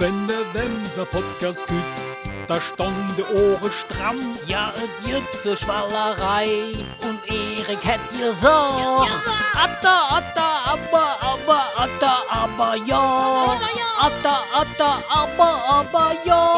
wenn der Wemser Podcast gibt, da stand die Ohren stramm. Ja, es gibt für Schwallerei und Erik hätt ihr so. Atta, atta, aber, aber, atta, aber ja. Atta, atta, aber, aber ja.